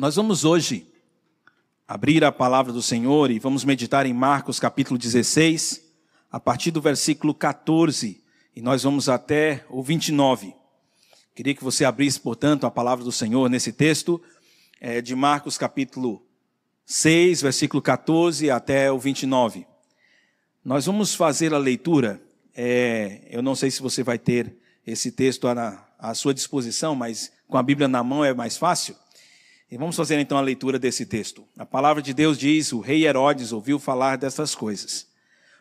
Nós vamos hoje abrir a palavra do Senhor e vamos meditar em Marcos capítulo 16, a partir do versículo 14, e nós vamos até o 29. Queria que você abrisse, portanto, a palavra do Senhor nesse texto é, de Marcos capítulo 6, versículo 14 até o 29. Nós vamos fazer a leitura. É, eu não sei se você vai ter esse texto à, à sua disposição, mas com a Bíblia na mão é mais fácil. E vamos fazer então a leitura desse texto. A palavra de Deus diz: O rei Herodes ouviu falar dessas coisas,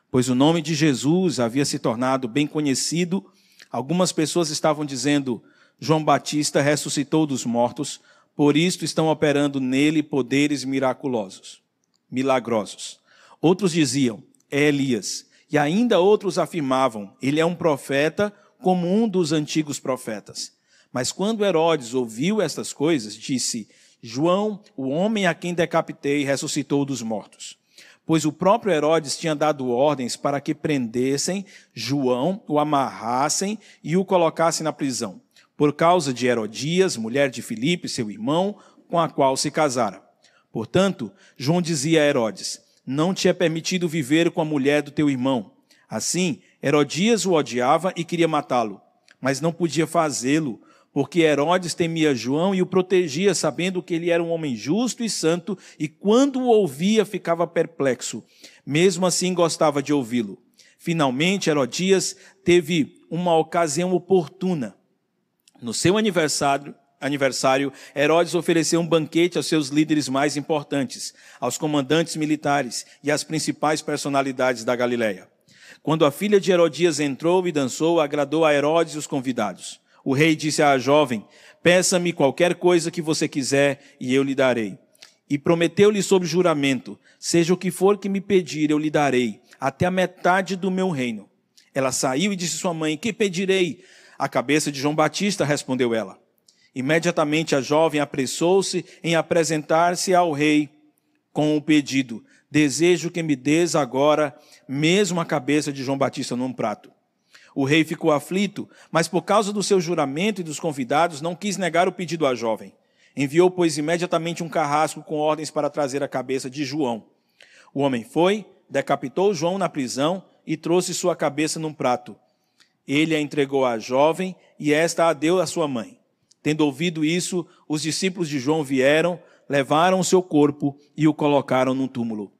pois o nome de Jesus havia se tornado bem conhecido. Algumas pessoas estavam dizendo: João Batista ressuscitou dos mortos, por isto estão operando nele poderes miraculosos, milagrosos. Outros diziam: É Elias. E ainda outros afirmavam: Ele é um profeta como um dos antigos profetas. Mas quando Herodes ouviu estas coisas, disse: João, o homem a quem decapitei, ressuscitou dos mortos. Pois o próprio Herodes tinha dado ordens para que prendessem João, o amarrassem e o colocassem na prisão, por causa de Herodias, mulher de Filipe, seu irmão, com a qual se casara. Portanto, João dizia a Herodes: Não te é permitido viver com a mulher do teu irmão. Assim, Herodias o odiava e queria matá-lo, mas não podia fazê-lo, porque Herodes temia João e o protegia, sabendo que ele era um homem justo e santo, e quando o ouvia ficava perplexo. Mesmo assim gostava de ouvi-lo. Finalmente, Herodias teve uma ocasião oportuna. No seu aniversário, aniversário, Herodes ofereceu um banquete aos seus líderes mais importantes, aos comandantes militares e às principais personalidades da Galiléia. Quando a filha de Herodias entrou e dançou, agradou a Herodes e os convidados. O rei disse à jovem: Peça-me qualquer coisa que você quiser e eu lhe darei. E prometeu-lhe sob juramento: Seja o que for que me pedir, eu lhe darei, até a metade do meu reino. Ela saiu e disse à sua mãe: Que pedirei? A cabeça de João Batista, respondeu ela. Imediatamente a jovem apressou-se em apresentar-se ao rei com o pedido: Desejo que me des agora mesmo a cabeça de João Batista num prato. O rei ficou aflito, mas por causa do seu juramento e dos convidados, não quis negar o pedido à jovem. Enviou, pois, imediatamente um carrasco com ordens para trazer a cabeça de João. O homem foi, decapitou João na prisão e trouxe sua cabeça num prato. Ele a entregou à jovem e esta a deu à sua mãe. Tendo ouvido isso, os discípulos de João vieram, levaram o seu corpo e o colocaram num túmulo.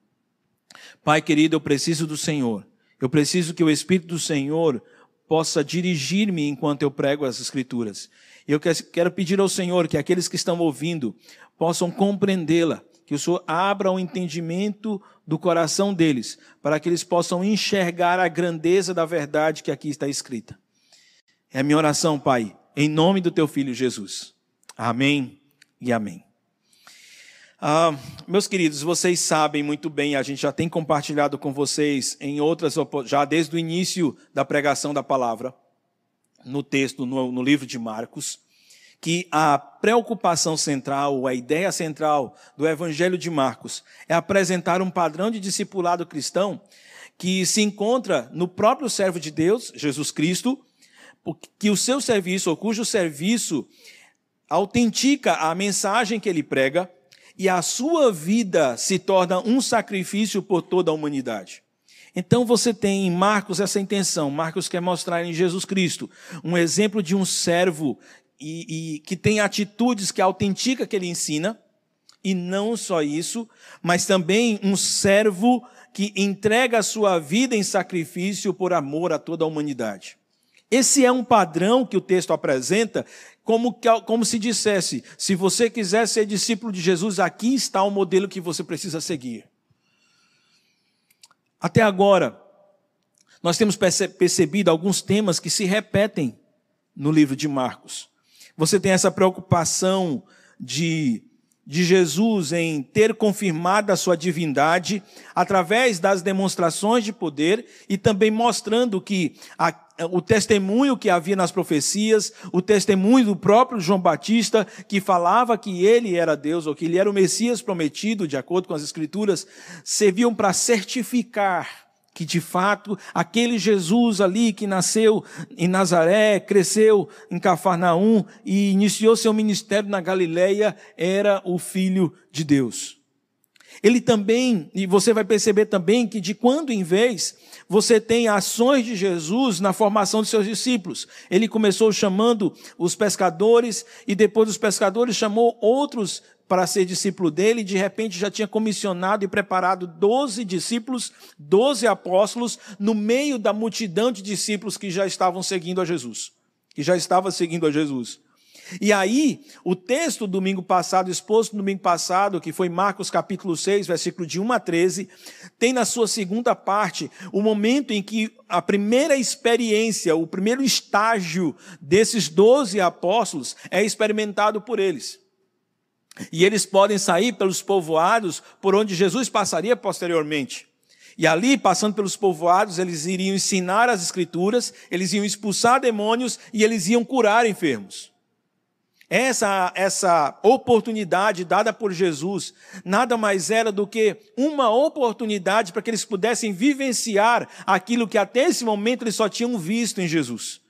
Pai querido, eu preciso do Senhor. Eu preciso que o Espírito do Senhor possa dirigir-me enquanto eu prego as Escrituras. Eu quero pedir ao Senhor que aqueles que estão ouvindo possam compreendê-la, que o Senhor abra o entendimento do coração deles, para que eles possam enxergar a grandeza da verdade que aqui está escrita. É a minha oração, Pai, em nome do teu filho Jesus. Amém e amém. Ah, meus queridos, vocês sabem muito bem, a gente já tem compartilhado com vocês em outras, já desde o início da pregação da palavra, no texto, no, no livro de Marcos, que a preocupação central, a ideia central do Evangelho de Marcos é apresentar um padrão de discipulado cristão que se encontra no próprio servo de Deus, Jesus Cristo, que o seu serviço, ou cujo serviço autentica a mensagem que ele prega, e a sua vida se torna um sacrifício por toda a humanidade. Então você tem em Marcos essa intenção. Marcos quer mostrar em Jesus Cristo um exemplo de um servo e, e, que tem atitudes que autentica que ele ensina, e não só isso, mas também um servo que entrega a sua vida em sacrifício por amor a toda a humanidade. Esse é um padrão que o texto apresenta, como, como se dissesse: se você quiser ser discípulo de Jesus, aqui está o modelo que você precisa seguir. Até agora, nós temos percebido alguns temas que se repetem no livro de Marcos. Você tem essa preocupação de, de Jesus em ter confirmado a sua divindade através das demonstrações de poder e também mostrando que a, o testemunho que havia nas profecias, o testemunho do próprio João Batista, que falava que ele era Deus, ou que ele era o Messias prometido, de acordo com as Escrituras, serviam para certificar que de fato aquele Jesus ali que nasceu em Nazaré, cresceu em Cafarnaum e iniciou seu ministério na Galileia era o Filho de Deus. Ele também, e você vai perceber também que de quando em vez você tem ações de Jesus na formação de seus discípulos. Ele começou chamando os pescadores e depois dos pescadores chamou outros para ser discípulo dele, de repente já tinha comissionado e preparado doze discípulos, doze apóstolos, no meio da multidão de discípulos que já estavam seguindo a Jesus, que já estava seguindo a Jesus. E aí, o texto domingo passado, exposto domingo passado, que foi Marcos capítulo 6, versículo de 1 a 13, tem na sua segunda parte o momento em que a primeira experiência, o primeiro estágio desses doze apóstolos é experimentado por eles. E eles podem sair pelos povoados por onde Jesus passaria posteriormente. E ali, passando pelos povoados, eles iriam ensinar as escrituras, eles iam expulsar demônios e eles iam curar enfermos. Essa, essa oportunidade dada por Jesus nada mais era do que uma oportunidade para que eles pudessem vivenciar aquilo que até esse momento eles só tinham visto em Jesus.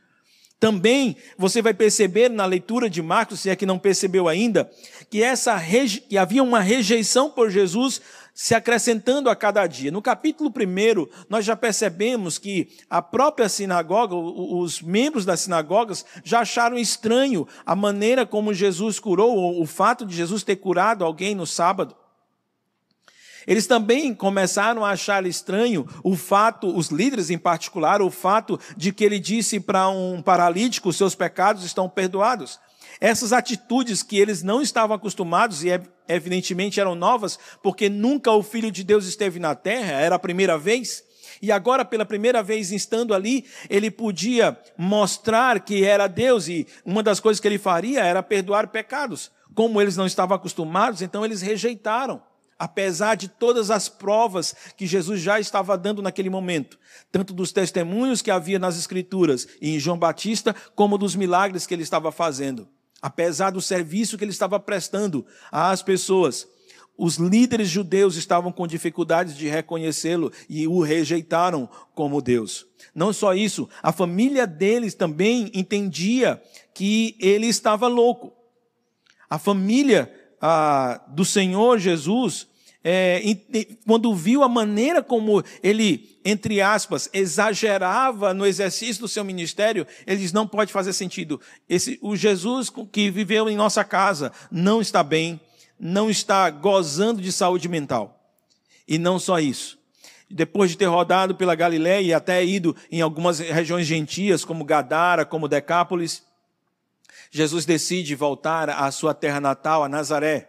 Também você vai perceber na leitura de Marcos, se é que não percebeu ainda, que, essa, que havia uma rejeição por Jesus se acrescentando a cada dia. No capítulo 1, nós já percebemos que a própria sinagoga, os membros das sinagogas, já acharam estranho a maneira como Jesus curou, o fato de Jesus ter curado alguém no sábado. Eles também começaram a achar estranho o fato, os líderes em particular, o fato de que ele disse para um paralítico: seus pecados estão perdoados. Essas atitudes que eles não estavam acostumados e evidentemente eram novas, porque nunca o Filho de Deus esteve na terra, era a primeira vez. E agora, pela primeira vez estando ali, ele podia mostrar que era Deus, e uma das coisas que ele faria era perdoar pecados. Como eles não estavam acostumados, então eles rejeitaram, apesar de todas as provas que Jesus já estava dando naquele momento, tanto dos testemunhos que havia nas Escrituras e em João Batista, como dos milagres que ele estava fazendo apesar do serviço que ele estava prestando às pessoas. Os líderes judeus estavam com dificuldades de reconhecê-lo e o rejeitaram como Deus. Não só isso, a família deles também entendia que ele estava louco. A família ah, do Senhor Jesus é, quando viu a maneira como ele, entre aspas, exagerava no exercício do seu ministério, ele diz: não pode fazer sentido. Esse, o Jesus que viveu em nossa casa não está bem, não está gozando de saúde mental. E não só isso. Depois de ter rodado pela Galiléia e até ido em algumas regiões gentias, como Gadara, como Decápolis, Jesus decide voltar à sua terra natal, a Nazaré.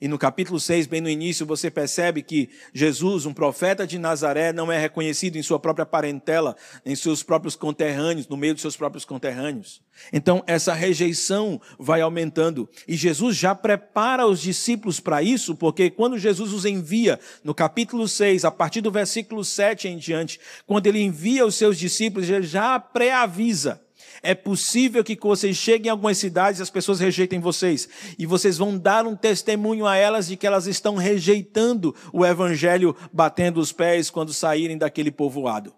E no capítulo 6, bem no início, você percebe que Jesus, um profeta de Nazaré, não é reconhecido em sua própria parentela, em seus próprios conterrâneos, no meio dos seus próprios conterrâneos. Então, essa rejeição vai aumentando. E Jesus já prepara os discípulos para isso, porque quando Jesus os envia, no capítulo 6, a partir do versículo 7 em diante, quando ele envia os seus discípulos, ele já pré-avisa é possível que vocês cheguem em algumas cidades e as pessoas rejeitem vocês. E vocês vão dar um testemunho a elas de que elas estão rejeitando o evangelho, batendo os pés quando saírem daquele povoado.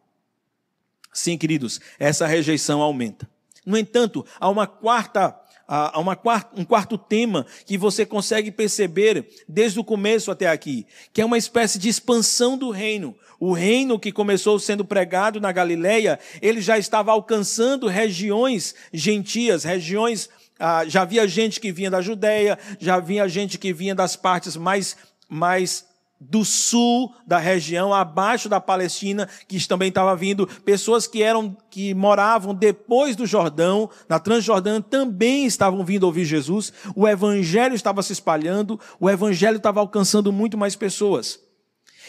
Sim, queridos, essa rejeição aumenta. No entanto, há uma quarta há uma, um quarto tema que você consegue perceber desde o começo até aqui, que é uma espécie de expansão do reino. O reino que começou sendo pregado na Galileia, ele já estava alcançando regiões gentias, regiões. Ah, já havia gente que vinha da Judéia, já havia gente que vinha das partes mais, mais do sul da região, abaixo da Palestina, que também estava vindo, pessoas que eram que moravam depois do Jordão, na Transjordânia, também estavam vindo ouvir Jesus. O evangelho estava se espalhando, o evangelho estava alcançando muito mais pessoas.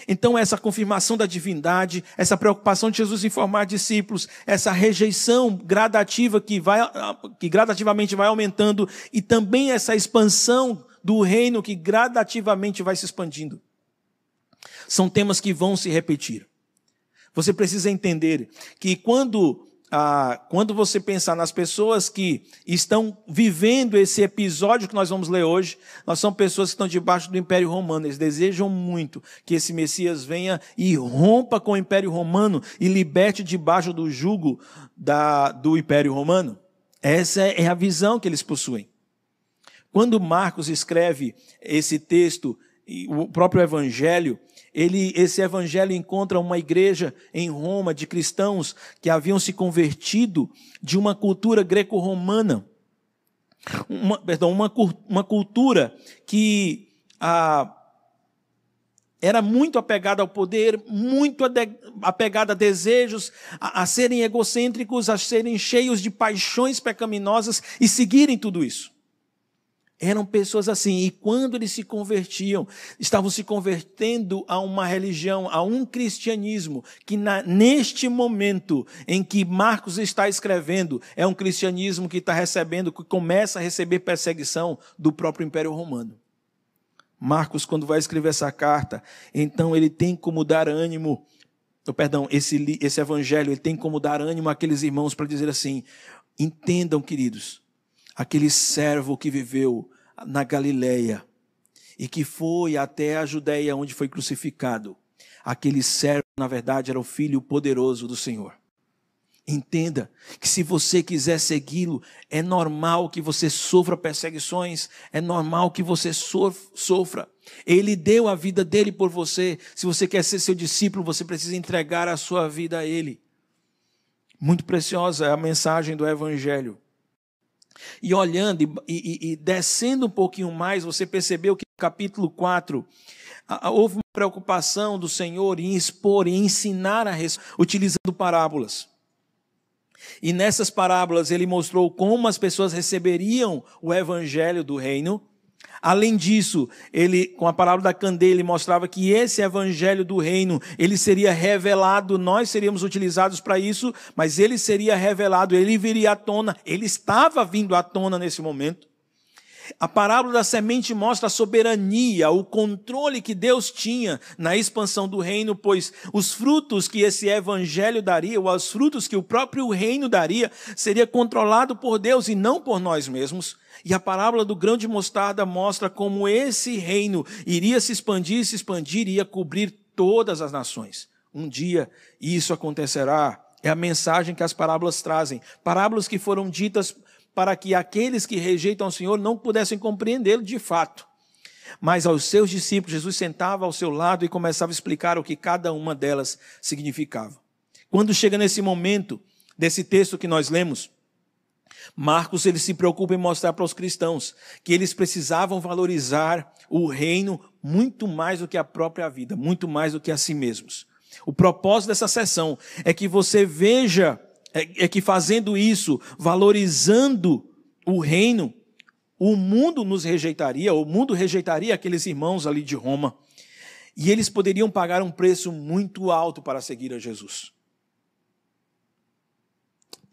Então, essa confirmação da divindade, essa preocupação de Jesus em formar discípulos, essa rejeição gradativa que, vai, que gradativamente vai aumentando, e também essa expansão do reino que gradativamente vai se expandindo. São temas que vão se repetir. Você precisa entender que quando ah, quando você pensar nas pessoas que estão vivendo esse episódio que nós vamos ler hoje, nós são pessoas que estão debaixo do Império Romano. Eles desejam muito que esse Messias venha e rompa com o Império Romano e liberte debaixo do jugo da, do Império Romano. Essa é a visão que eles possuem. Quando Marcos escreve esse texto, o próprio Evangelho, ele, esse evangelho encontra uma igreja em Roma de cristãos que haviam se convertido de uma cultura greco-romana. Uma, perdão, uma, uma cultura que ah, era muito apegada ao poder, muito apegada a desejos, a, a serem egocêntricos, a serem cheios de paixões pecaminosas e seguirem tudo isso. Eram pessoas assim, e quando eles se convertiam, estavam se convertendo a uma religião, a um cristianismo, que na, neste momento em que Marcos está escrevendo, é um cristianismo que está recebendo, que começa a receber perseguição do próprio Império Romano. Marcos, quando vai escrever essa carta, então ele tem como dar ânimo, oh, perdão, esse, esse evangelho, ele tem como dar ânimo àqueles irmãos para dizer assim: entendam, queridos, aquele servo que viveu na Galileia e que foi até a Judéia onde foi crucificado. Aquele servo, na verdade, era o filho poderoso do Senhor. Entenda que se você quiser segui-lo, é normal que você sofra perseguições, é normal que você sofra. Ele deu a vida dele por você. Se você quer ser seu discípulo, você precisa entregar a sua vida a ele. Muito preciosa é a mensagem do Evangelho. E olhando e, e, e, descendo um pouquinho mais, você percebeu que no capítulo 4 houve uma preocupação do Senhor em expor, em ensinar a utilizando parábolas. E nessas parábolas ele mostrou como as pessoas receberiam o evangelho do reino Além disso, ele, com a palavra da candeia, ele mostrava que esse evangelho do reino, ele seria revelado, nós seríamos utilizados para isso, mas ele seria revelado, ele viria à tona, ele estava vindo à tona nesse momento. A parábola da semente mostra a soberania, o controle que Deus tinha na expansão do reino, pois os frutos que esse evangelho daria, ou os frutos que o próprio reino daria, seria controlado por Deus e não por nós mesmos. E a parábola do grão de mostarda mostra como esse reino iria se expandir, se expandir, ia cobrir todas as nações. Um dia isso acontecerá. É a mensagem que as parábolas trazem. Parábolas que foram ditas para que aqueles que rejeitam o Senhor não pudessem compreendê-lo de fato. Mas aos seus discípulos, Jesus sentava ao seu lado e começava a explicar o que cada uma delas significava. Quando chega nesse momento desse texto que nós lemos, Marcos ele se preocupa em mostrar para os cristãos que eles precisavam valorizar o reino muito mais do que a própria vida, muito mais do que a si mesmos. O propósito dessa sessão é que você veja é, é que fazendo isso, valorizando o reino, o mundo nos rejeitaria, o mundo rejeitaria aqueles irmãos ali de Roma. E eles poderiam pagar um preço muito alto para seguir a Jesus.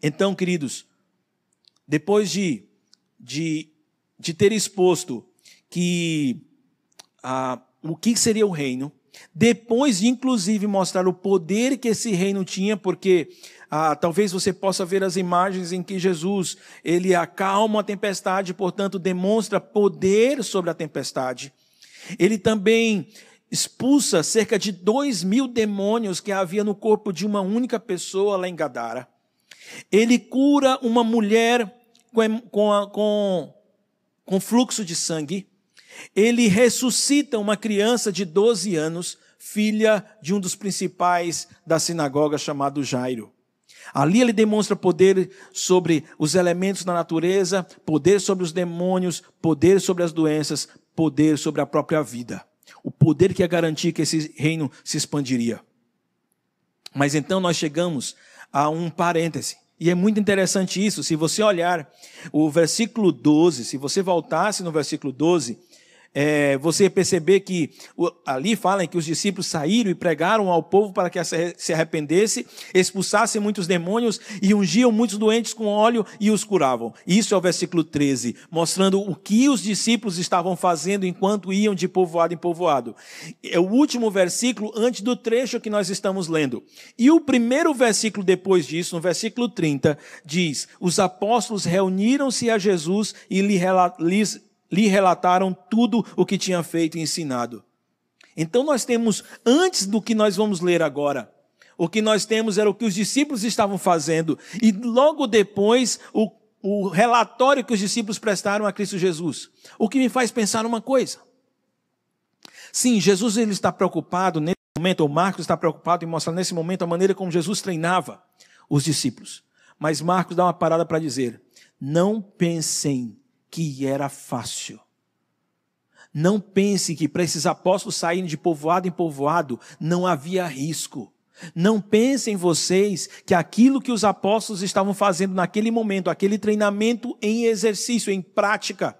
Então, queridos, depois de, de, de ter exposto que ah, o que seria o reino, depois de inclusive mostrar o poder que esse reino tinha, porque ah, talvez você possa ver as imagens em que Jesus ele acalma a tempestade, portanto demonstra poder sobre a tempestade. Ele também expulsa cerca de dois mil demônios que havia no corpo de uma única pessoa lá em Gadara. Ele cura uma mulher com, com, com, com fluxo de sangue. Ele ressuscita uma criança de 12 anos, filha de um dos principais da sinagoga chamado Jairo. Ali ele demonstra poder sobre os elementos da natureza, poder sobre os demônios, poder sobre as doenças, poder sobre a própria vida. O poder que ia garantir que esse reino se expandiria. Mas então nós chegamos a um parêntese. E é muito interessante isso. Se você olhar o versículo 12, se você voltasse no versículo 12, é, você perceber que ali fala que os discípulos saíram e pregaram ao povo para que se arrependesse, expulsassem muitos demônios e ungiam muitos doentes com óleo e os curavam. Isso é o versículo 13, mostrando o que os discípulos estavam fazendo enquanto iam de povoado em povoado. É o último versículo antes do trecho que nós estamos lendo. E o primeiro versículo depois disso, no versículo 30, diz: Os apóstolos reuniram-se a Jesus e lhes lhe relataram tudo o que tinha feito e ensinado. Então nós temos, antes do que nós vamos ler agora, o que nós temos era o que os discípulos estavam fazendo, e logo depois o, o relatório que os discípulos prestaram a Cristo Jesus. O que me faz pensar uma coisa. Sim, Jesus ele está preocupado nesse momento, ou Marcos está preocupado em mostrar nesse momento a maneira como Jesus treinava os discípulos. Mas Marcos dá uma parada para dizer: não pensem que era fácil. Não pense que para esses apóstolos saírem de povoado em povoado não havia risco. Não pensem vocês que aquilo que os apóstolos estavam fazendo naquele momento, aquele treinamento em exercício, em prática,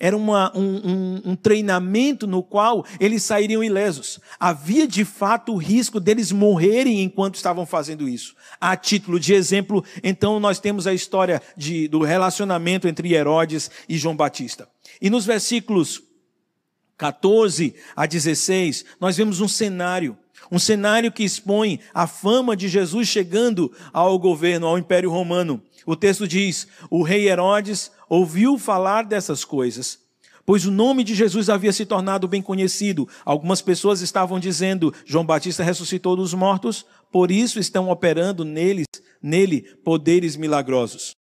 era uma, um, um, um, treinamento no qual eles sairiam ilesos. Havia de fato o risco deles morrerem enquanto estavam fazendo isso. A título de exemplo, então nós temos a história de, do relacionamento entre Herodes e João Batista. E nos versículos 14 a 16, nós vemos um cenário. Um cenário que expõe a fama de Jesus chegando ao governo, ao Império Romano. O texto diz: o rei Herodes ouviu falar dessas coisas, pois o nome de Jesus havia se tornado bem conhecido. Algumas pessoas estavam dizendo: João Batista ressuscitou dos mortos, por isso estão operando neles, nele poderes milagrosos.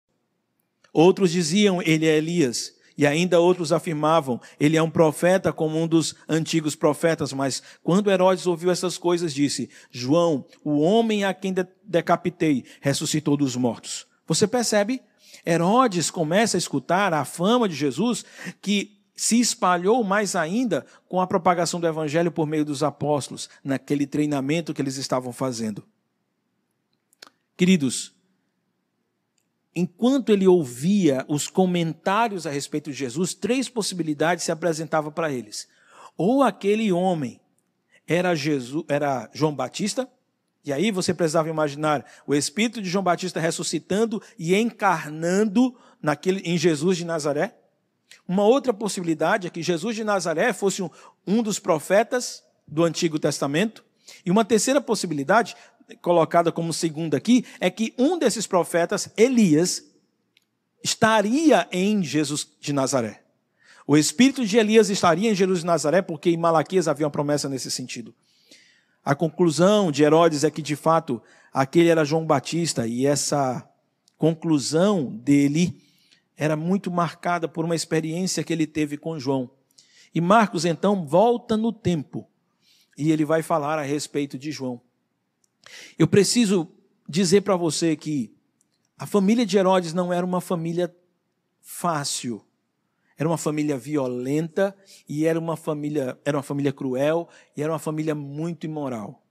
Outros diziam: Ele é Elias. E ainda outros afirmavam, ele é um profeta como um dos antigos profetas. Mas quando Herodes ouviu essas coisas, disse: João, o homem a quem decapitei, ressuscitou dos mortos. Você percebe? Herodes começa a escutar a fama de Jesus que se espalhou mais ainda com a propagação do evangelho por meio dos apóstolos, naquele treinamento que eles estavam fazendo. Queridos, enquanto ele ouvia os comentários a respeito de Jesus, três possibilidades se apresentavam para eles. Ou aquele homem era Jesus, era João Batista, e aí você precisava imaginar o espírito de João Batista ressuscitando e encarnando naquele, em Jesus de Nazaré. Uma outra possibilidade é que Jesus de Nazaré fosse um, um dos profetas do Antigo Testamento. E uma terceira possibilidade, colocada como segunda aqui, é que um desses profetas, Elias, estaria em Jesus de Nazaré. O espírito de Elias estaria em Jesus de Nazaré, porque em Malaquias havia uma promessa nesse sentido. A conclusão de Herodes é que, de fato, aquele era João Batista, e essa conclusão dele era muito marcada por uma experiência que ele teve com João. E Marcos, então, volta no tempo e ele vai falar a respeito de João. Eu preciso dizer para você que a família de Herodes não era uma família fácil. Era uma família violenta e era uma família, era uma família cruel e era uma família muito imoral.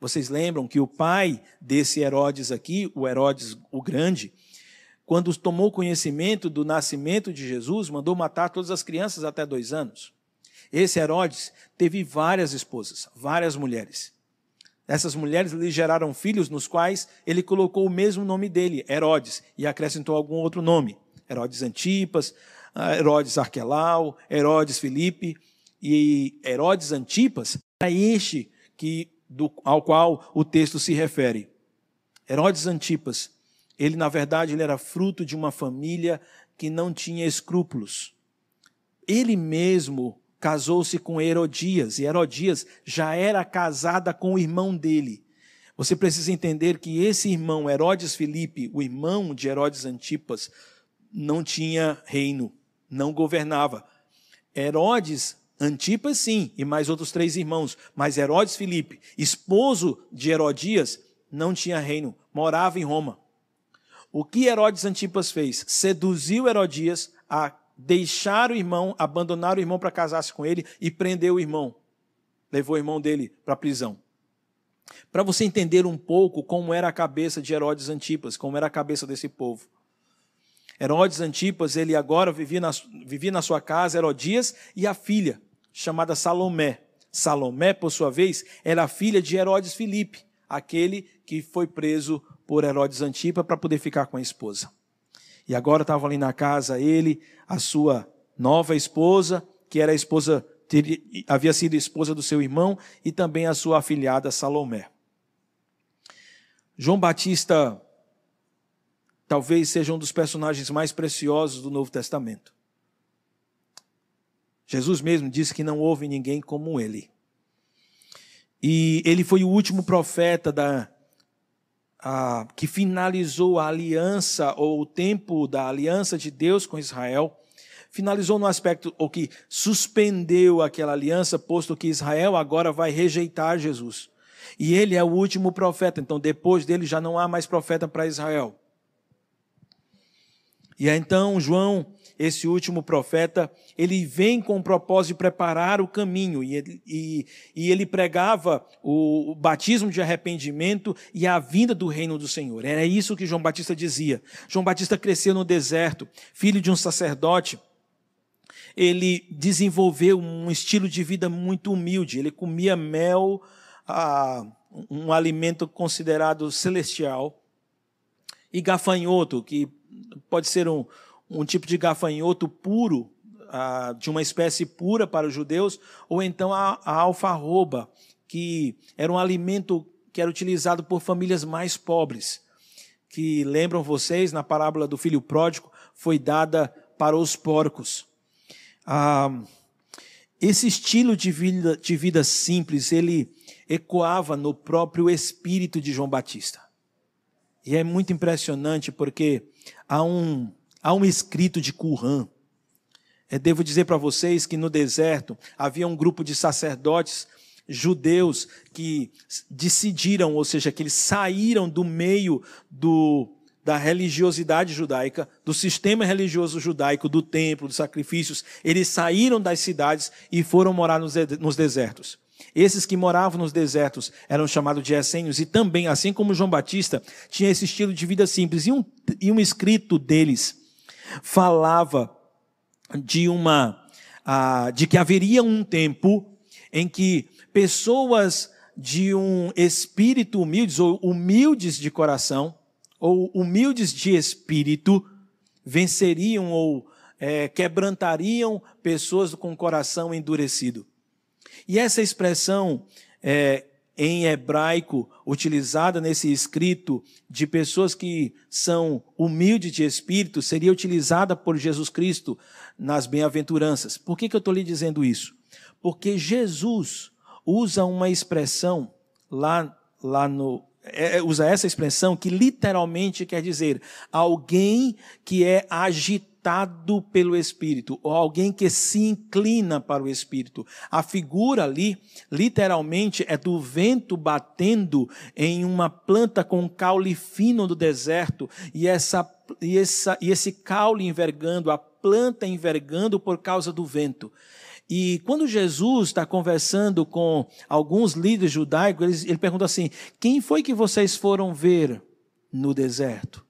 Vocês lembram que o pai desse Herodes aqui, o Herodes o Grande, quando tomou conhecimento do nascimento de Jesus, mandou matar todas as crianças até dois anos. Esse Herodes teve várias esposas, várias mulheres. Essas mulheres lhe geraram filhos nos quais ele colocou o mesmo nome dele, Herodes, e acrescentou algum outro nome. Herodes Antipas, Herodes Arquelau, Herodes Filipe e Herodes Antipas, é este que, do, ao qual o texto se refere. Herodes Antipas, ele na verdade ele era fruto de uma família que não tinha escrúpulos. Ele mesmo casou-se com Herodias, e Herodias já era casada com o irmão dele. Você precisa entender que esse irmão, Herodes Filipe, o irmão de Herodes Antipas, não tinha reino não governava. Herodes Antipas, sim, e mais outros três irmãos, mas Herodes Filipe, esposo de Herodias, não tinha reino, morava em Roma. O que Herodes Antipas fez? Seduziu Herodias a deixar o irmão, abandonar o irmão para casar-se com ele e prender o irmão. Levou o irmão dele para a prisão. Para você entender um pouco como era a cabeça de Herodes Antipas, como era a cabeça desse povo. Herodes Antipas, ele agora vivia na, vivia na sua casa, Herodias e a filha, chamada Salomé. Salomé, por sua vez, era filha de Herodes Filipe, aquele que foi preso por Herodes Antipas para poder ficar com a esposa. E agora estava ali na casa ele, a sua nova esposa, que era a esposa, havia sido esposa do seu irmão, e também a sua afilhada Salomé. João Batista talvez seja um dos personagens mais preciosos do Novo Testamento. Jesus mesmo disse que não houve ninguém como ele. E ele foi o último profeta da, a, que finalizou a aliança, ou o tempo da aliança de Deus com Israel. Finalizou no aspecto, ou que suspendeu aquela aliança, posto que Israel agora vai rejeitar Jesus. E ele é o último profeta, então depois dele já não há mais profeta para Israel. E então João, esse último profeta, ele vem com o propósito de preparar o caminho, e ele, e, e ele pregava o, o batismo de arrependimento e a vinda do reino do Senhor. Era isso que João Batista dizia. João Batista cresceu no deserto, filho de um sacerdote, ele desenvolveu um estilo de vida muito humilde. Ele comia mel, ah, um alimento considerado celestial, e gafanhoto, que pode ser um, um tipo de gafanhoto puro, ah, de uma espécie pura para os judeus, ou então a, a alfarroba, que era um alimento que era utilizado por famílias mais pobres, que lembram vocês, na parábola do filho pródigo, foi dada para os porcos. Ah, esse estilo de vida, de vida simples, ele ecoava no próprio espírito de João Batista. E é muito impressionante porque há um, há um escrito de Qumran. Eu devo dizer para vocês que no deserto havia um grupo de sacerdotes judeus que decidiram, ou seja, que eles saíram do meio do, da religiosidade judaica, do sistema religioso judaico, do templo, dos sacrifícios. Eles saíram das cidades e foram morar nos, nos desertos. Esses que moravam nos desertos eram chamados de essênios, e também, assim como João Batista, tinha esse estilo de vida simples. E um, e um escrito deles falava de uma ah, de que haveria um tempo em que pessoas de um espírito humildes ou humildes de coração ou humildes de espírito venceriam ou é, quebrantariam pessoas com o coração endurecido. E essa expressão é, em hebraico, utilizada nesse escrito de pessoas que são humildes de espírito, seria utilizada por Jesus Cristo nas bem-aventuranças. Por que, que eu estou lhe dizendo isso? Porque Jesus usa uma expressão lá, lá no. É, usa essa expressão que literalmente quer dizer alguém que é agitado pelo Espírito, ou alguém que se inclina para o Espírito. A figura ali, literalmente, é do vento batendo em uma planta com caule fino do deserto, e, essa, e, essa, e esse caule envergando, a planta envergando por causa do vento. E quando Jesus está conversando com alguns líderes judaicos, ele, ele pergunta assim: quem foi que vocês foram ver no deserto?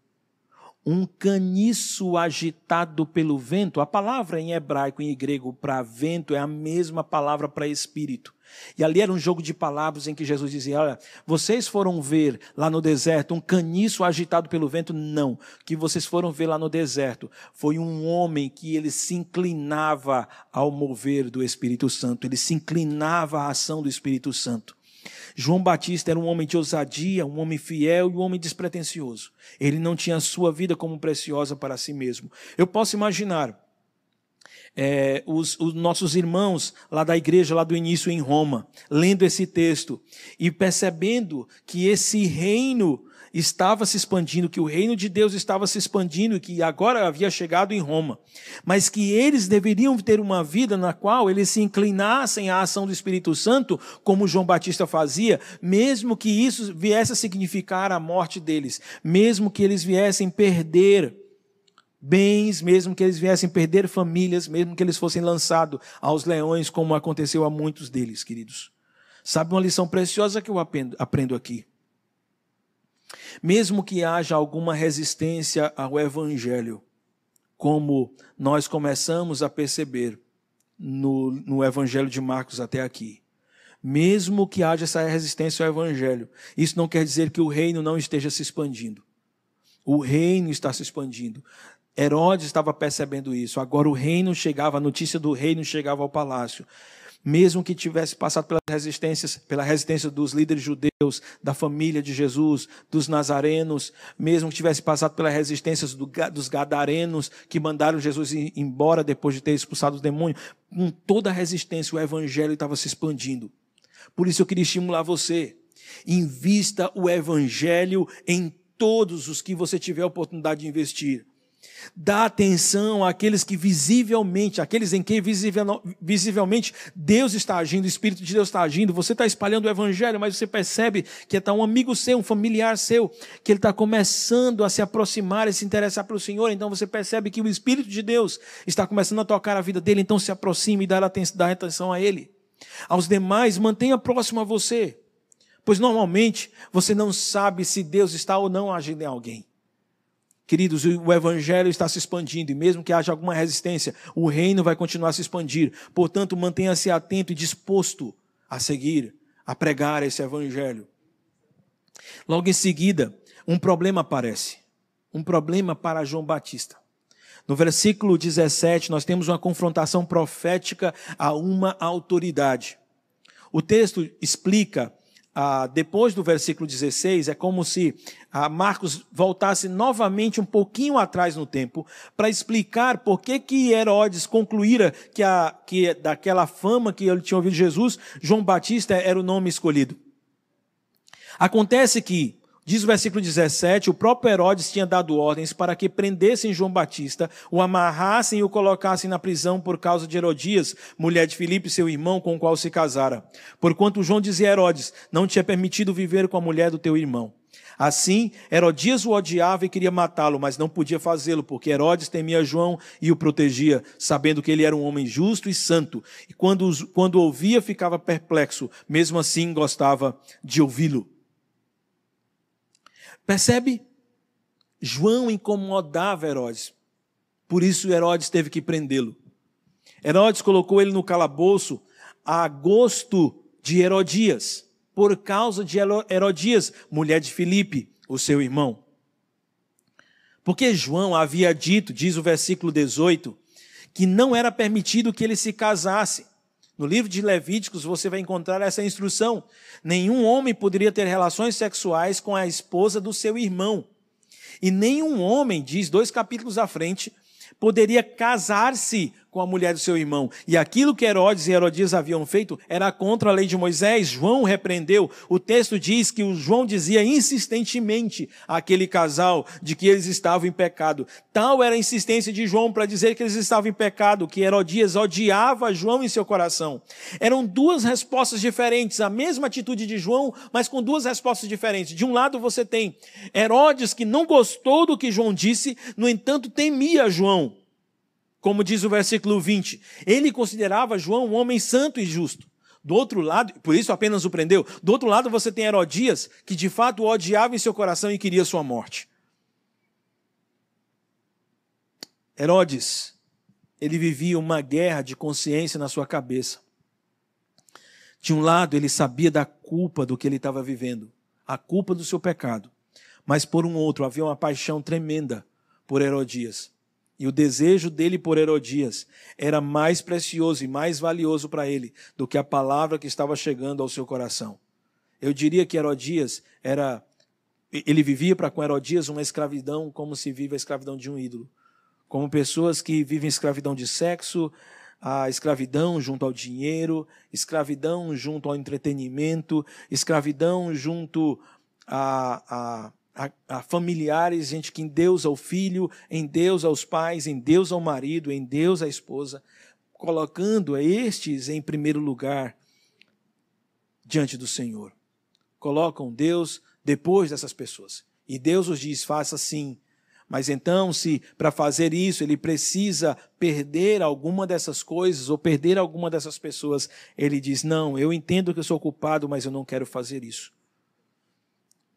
Um caniço agitado pelo vento. A palavra em hebraico e em grego para vento é a mesma palavra para espírito. E ali era um jogo de palavras em que Jesus dizia: Olha, vocês foram ver lá no deserto um caniço agitado pelo vento? Não. O que vocês foram ver lá no deserto foi um homem que ele se inclinava ao mover do Espírito Santo, ele se inclinava à ação do Espírito Santo. João Batista era um homem de ousadia, um homem fiel e um homem despretensioso. Ele não tinha a sua vida como preciosa para si mesmo. Eu posso imaginar é, os, os, nossos irmãos lá da igreja, lá do início em Roma, lendo esse texto e percebendo que esse reino estava se expandindo, que o reino de Deus estava se expandindo e que agora havia chegado em Roma, mas que eles deveriam ter uma vida na qual eles se inclinassem à ação do Espírito Santo, como João Batista fazia, mesmo que isso viesse a significar a morte deles, mesmo que eles viessem perder bens, mesmo que eles viessem perder famílias, mesmo que eles fossem lançados aos leões, como aconteceu a muitos deles, queridos. Sabe uma lição preciosa que eu aprendo aqui? Mesmo que haja alguma resistência ao Evangelho, como nós começamos a perceber no, no Evangelho de Marcos até aqui. Mesmo que haja essa resistência ao Evangelho, isso não quer dizer que o reino não esteja se expandindo. O reino está se expandindo. Herodes estava percebendo isso. Agora o reino chegava, a notícia do reino chegava ao palácio mesmo que tivesse passado pelas resistências, pela resistência dos líderes judeus, da família de Jesus, dos nazarenos, mesmo que tivesse passado pelas resistências do, dos gadarenos que mandaram Jesus embora depois de ter expulsado os demônios, com toda a resistência o evangelho estava se expandindo. Por isso eu queria estimular você, invista o evangelho em todos os que você tiver a oportunidade de investir. Dá atenção àqueles que visivelmente, aqueles em que visivelmente Deus está agindo, o Espírito de Deus está agindo. Você está espalhando o Evangelho, mas você percebe que está um amigo seu, um familiar seu, que ele está começando a se aproximar e se interessar pelo Senhor. Então você percebe que o Espírito de Deus está começando a tocar a vida dele. Então se aproxime e dá atenção a ele. Aos demais, mantenha próximo a você, pois normalmente você não sabe se Deus está ou não agindo em alguém. Queridos, o evangelho está se expandindo e mesmo que haja alguma resistência, o reino vai continuar a se expandir. Portanto, mantenha-se atento e disposto a seguir, a pregar esse evangelho. Logo em seguida, um problema aparece. Um problema para João Batista. No versículo 17, nós temos uma confrontação profética a uma autoridade. O texto explica ah, depois do versículo 16, é como se ah, Marcos voltasse novamente um pouquinho atrás no tempo para explicar por que, que Herodes concluíra que, a, que daquela fama que ele tinha ouvido de Jesus, João Batista era o nome escolhido. Acontece que Diz o versículo 17: o próprio Herodes tinha dado ordens para que prendessem João Batista, o amarrassem e o colocassem na prisão por causa de Herodias, mulher de Filipe, seu irmão, com o qual se casara. Porquanto João dizia a Herodes: Não te é permitido viver com a mulher do teu irmão. Assim, Herodias o odiava e queria matá-lo, mas não podia fazê-lo, porque Herodes temia João e o protegia, sabendo que ele era um homem justo e santo. E quando, quando ouvia, ficava perplexo, mesmo assim gostava de ouvi-lo. Percebe? João incomodava Herodes. Por isso Herodes teve que prendê-lo. Herodes colocou ele no calabouço a gosto de Herodias, por causa de Herodias, mulher de Filipe, o seu irmão. Porque João havia dito, diz o versículo 18, que não era permitido que ele se casasse. No livro de Levíticos você vai encontrar essa instrução. Nenhum homem poderia ter relações sexuais com a esposa do seu irmão. E nenhum homem, diz dois capítulos à frente, poderia casar-se com a mulher do seu irmão. E aquilo que Herodes e Herodias haviam feito era contra a lei de Moisés. João repreendeu. O texto diz que o João dizia insistentemente àquele casal de que eles estavam em pecado. Tal era a insistência de João para dizer que eles estavam em pecado, que Herodias odiava João em seu coração. Eram duas respostas diferentes, a mesma atitude de João, mas com duas respostas diferentes. De um lado você tem Herodes que não gostou do que João disse, no entanto temia João. Como diz o versículo 20, ele considerava João um homem santo e justo. Do outro lado, por isso apenas o prendeu. Do outro lado você tem Herodias, que de fato o odiava em seu coração e queria sua morte. Herodes, ele vivia uma guerra de consciência na sua cabeça. De um lado, ele sabia da culpa do que ele estava vivendo, a culpa do seu pecado. Mas por um outro, havia uma paixão tremenda por Herodias. E o desejo dele por Herodias era mais precioso e mais valioso para ele do que a palavra que estava chegando ao seu coração. Eu diria que Herodias era. Ele vivia para com Herodias uma escravidão como se vive a escravidão de um ídolo. Como pessoas que vivem escravidão de sexo, a escravidão junto ao dinheiro, escravidão junto ao entretenimento, escravidão junto a, a a, a familiares, gente que em Deus ao filho, em Deus aos pais, em Deus ao marido, em Deus à esposa, colocando estes em primeiro lugar diante do Senhor. Colocam Deus depois dessas pessoas. E Deus os diz: faça assim. Mas então, se para fazer isso ele precisa perder alguma dessas coisas ou perder alguma dessas pessoas, ele diz: Não, eu entendo que eu sou culpado, mas eu não quero fazer isso.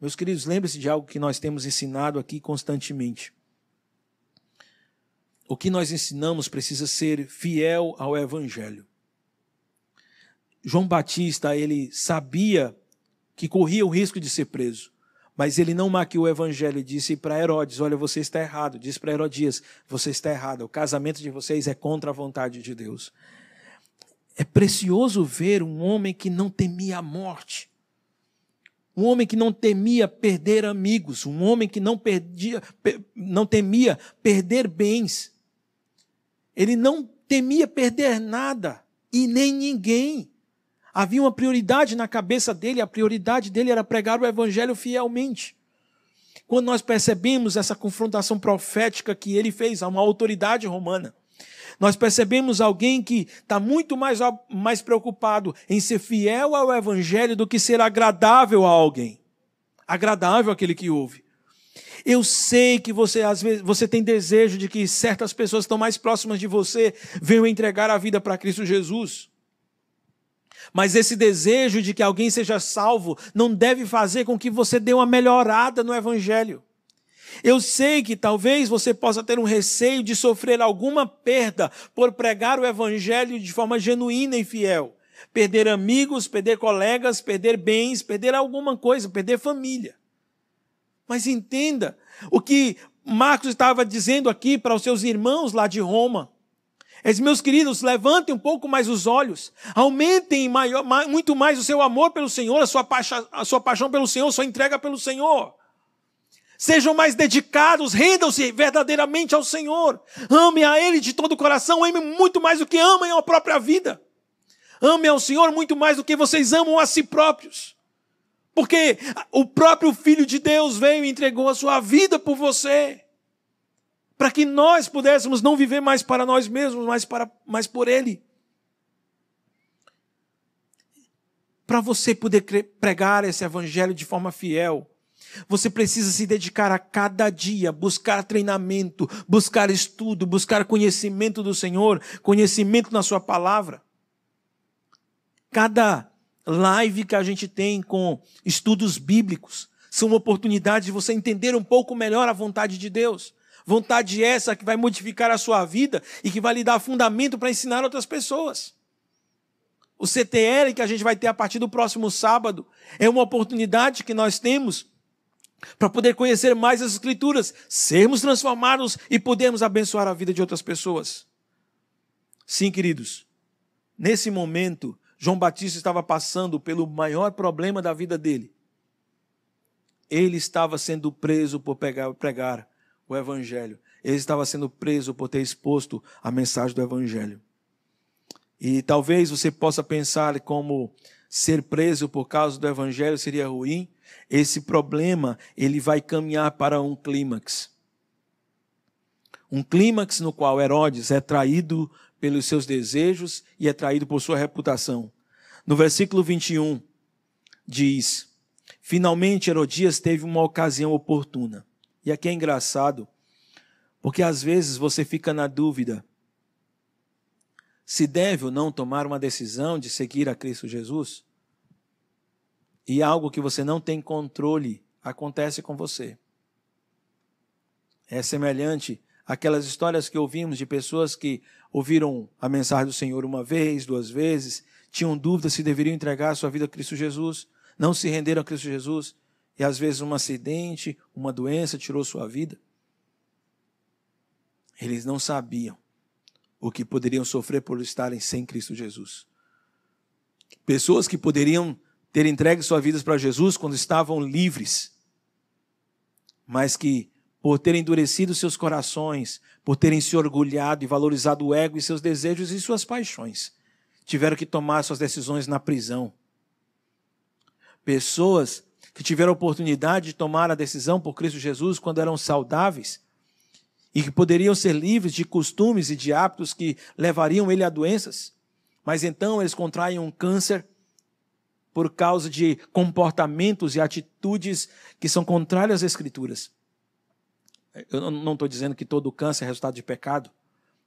Meus queridos, lembre-se de algo que nós temos ensinado aqui constantemente. o que nós ensinamos precisa ser fiel ao Evangelho. João Batista, ele sabia que corria o risco de ser preso, mas ele não maquiou o Evangelho e disse para Herodes: Olha, você está errado. Disse para Herodias: Você está errado. O casamento de vocês é contra a vontade de Deus. É precioso ver um homem que não temia a morte um homem que não temia perder amigos, um homem que não, perdia, não temia perder bens. Ele não temia perder nada e nem ninguém. Havia uma prioridade na cabeça dele, a prioridade dele era pregar o evangelho fielmente. Quando nós percebemos essa confrontação profética que ele fez a uma autoridade romana, nós percebemos alguém que está muito mais, mais preocupado em ser fiel ao Evangelho do que ser agradável a alguém. Agradável àquele que ouve. Eu sei que você às vezes você tem desejo de que certas pessoas estão mais próximas de você venham entregar a vida para Cristo Jesus. Mas esse desejo de que alguém seja salvo não deve fazer com que você dê uma melhorada no evangelho. Eu sei que talvez você possa ter um receio de sofrer alguma perda por pregar o evangelho de forma genuína e fiel. Perder amigos, perder colegas, perder bens, perder alguma coisa, perder família. Mas entenda o que Marcos estava dizendo aqui para os seus irmãos lá de Roma. É, meus queridos, levantem um pouco mais os olhos, aumentem maior, muito mais o seu amor pelo Senhor, a sua, paixão, a sua paixão pelo Senhor, a sua entrega pelo Senhor. Sejam mais dedicados, rendam-se verdadeiramente ao Senhor. Ame a Ele de todo o coração, ame muito mais do que amem a própria vida. Ame ao Senhor muito mais do que vocês amam a si próprios. Porque o próprio Filho de Deus veio e entregou a sua vida por você. Para que nós pudéssemos não viver mais para nós mesmos, mas, para, mas por Ele. Para você poder pregar esse evangelho de forma fiel, você precisa se dedicar a cada dia, buscar treinamento, buscar estudo, buscar conhecimento do Senhor, conhecimento na Sua palavra. Cada live que a gente tem com estudos bíblicos são uma oportunidade de você entender um pouco melhor a vontade de Deus. Vontade essa que vai modificar a sua vida e que vai lhe dar fundamento para ensinar outras pessoas. O CTL que a gente vai ter a partir do próximo sábado é uma oportunidade que nós temos para poder conhecer mais as Escrituras, sermos transformados e podermos abençoar a vida de outras pessoas. Sim, queridos, nesse momento, João Batista estava passando pelo maior problema da vida dele. Ele estava sendo preso por pregar, o Evangelho. Ele estava sendo preso por ter exposto a mensagem do Evangelho. E talvez você possa pensar como ser preso por causa do Evangelho seria ruim esse problema ele vai caminhar para um clímax. Um clímax no qual Herodes é traído pelos seus desejos e é traído por sua reputação. No versículo 21 diz: Finalmente Herodias teve uma ocasião oportuna. E aqui é engraçado, porque às vezes você fica na dúvida se deve ou não tomar uma decisão de seguir a Cristo Jesus e algo que você não tem controle acontece com você. É semelhante àquelas histórias que ouvimos de pessoas que ouviram a mensagem do Senhor uma vez, duas vezes, tinham dúvida se deveriam entregar a sua vida a Cristo Jesus, não se renderam a Cristo Jesus, e às vezes um acidente, uma doença tirou sua vida. Eles não sabiam o que poderiam sofrer por estarem sem Cristo Jesus. Pessoas que poderiam ter entregue suas vidas para Jesus quando estavam livres, mas que, por terem endurecido seus corações, por terem se orgulhado e valorizado o ego e seus desejos e suas paixões, tiveram que tomar suas decisões na prisão. Pessoas que tiveram a oportunidade de tomar a decisão por Cristo Jesus quando eram saudáveis e que poderiam ser livres de costumes e de hábitos que levariam ele a doenças, mas então eles contraem um câncer por causa de comportamentos e atitudes que são contrárias às Escrituras. Eu não estou dizendo que todo câncer é resultado de pecado,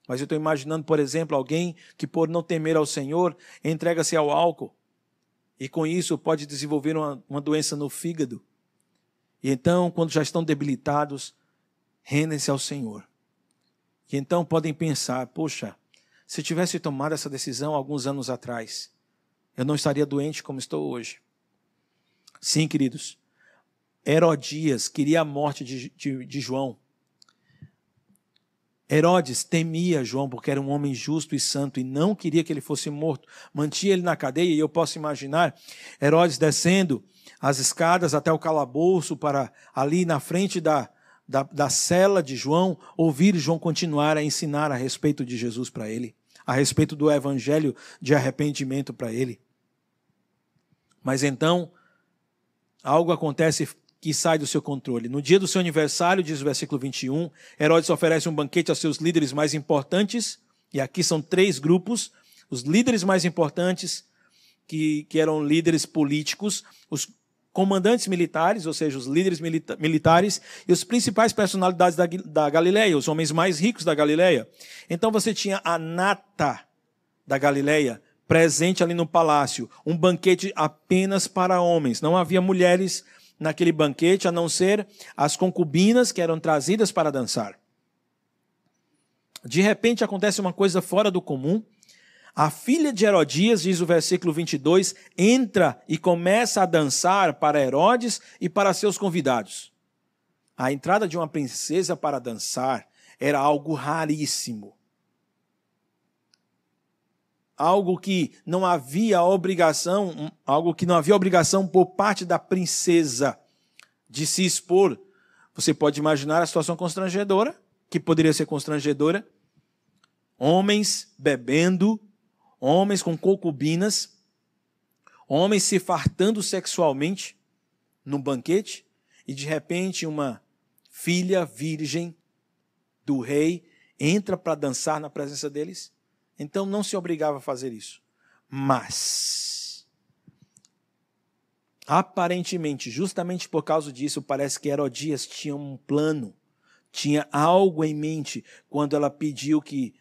mas eu estou imaginando, por exemplo, alguém que, por não temer ao Senhor, entrega-se ao álcool e com isso pode desenvolver uma, uma doença no fígado. E então, quando já estão debilitados, rendem-se ao Senhor. E então podem pensar: poxa, se tivesse tomado essa decisão alguns anos atrás, eu não estaria doente como estou hoje. Sim, queridos. Herodias queria a morte de, de, de João. Herodes temia João porque era um homem justo e santo e não queria que ele fosse morto. Mantinha ele na cadeia e eu posso imaginar Herodes descendo as escadas até o calabouço para ali na frente da, da, da cela de João ouvir João continuar a ensinar a respeito de Jesus para ele, a respeito do evangelho de arrependimento para ele. Mas então algo acontece que sai do seu controle. No dia do seu aniversário, diz o versículo 21, Herodes oferece um banquete aos seus líderes mais importantes, e aqui são três grupos: os líderes mais importantes, que, que eram líderes políticos, os comandantes militares, ou seja, os líderes milita militares, e os principais personalidades da, da Galileia, os homens mais ricos da Galileia. Então você tinha a nata da Galileia presente ali no palácio, um banquete apenas para homens, não havia mulheres naquele banquete, a não ser as concubinas que eram trazidas para dançar. De repente acontece uma coisa fora do comum. A filha de Herodias, diz o versículo 22, entra e começa a dançar para Herodes e para seus convidados. A entrada de uma princesa para dançar era algo raríssimo algo que não havia obrigação, algo que não havia obrigação por parte da princesa de se expor. Você pode imaginar a situação constrangedora, que poderia ser constrangedora. Homens bebendo, homens com concubinas, homens se fartando sexualmente num banquete, e de repente uma filha virgem do rei entra para dançar na presença deles. Então não se obrigava a fazer isso. Mas, aparentemente, justamente por causa disso, parece que Herodias tinha um plano, tinha algo em mente quando ela pediu que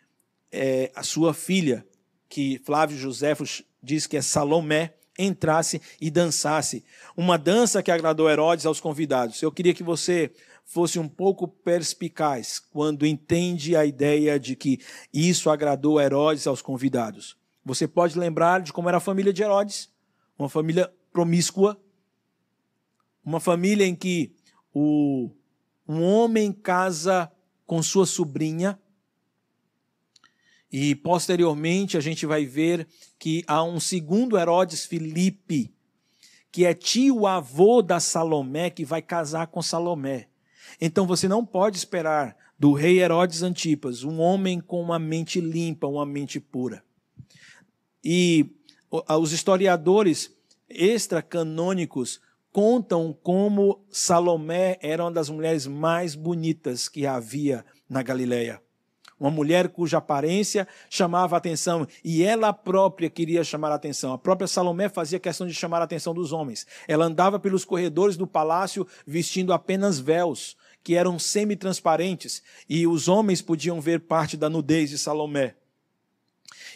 é, a sua filha, que Flávio Joséfo diz que é Salomé, entrasse e dançasse. Uma dança que agradou Herodes aos convidados. Eu queria que você fosse um pouco perspicaz quando entende a ideia de que isso agradou Herodes aos convidados. Você pode lembrar de como era a família de Herodes, uma família promíscua, uma família em que o, um homem casa com sua sobrinha, e posteriormente a gente vai ver que há um segundo Herodes Filipe, que é tio-avô da Salomé, que vai casar com Salomé. Então você não pode esperar do rei Herodes Antipas um homem com uma mente limpa, uma mente pura. E os historiadores extracanônicos contam como Salomé era uma das mulheres mais bonitas que havia na Galileia. Uma mulher cuja aparência chamava a atenção e ela própria queria chamar a atenção. A própria Salomé fazia questão de chamar a atenção dos homens. Ela andava pelos corredores do palácio vestindo apenas véus, que eram semi-transparentes e os homens podiam ver parte da nudez de Salomé.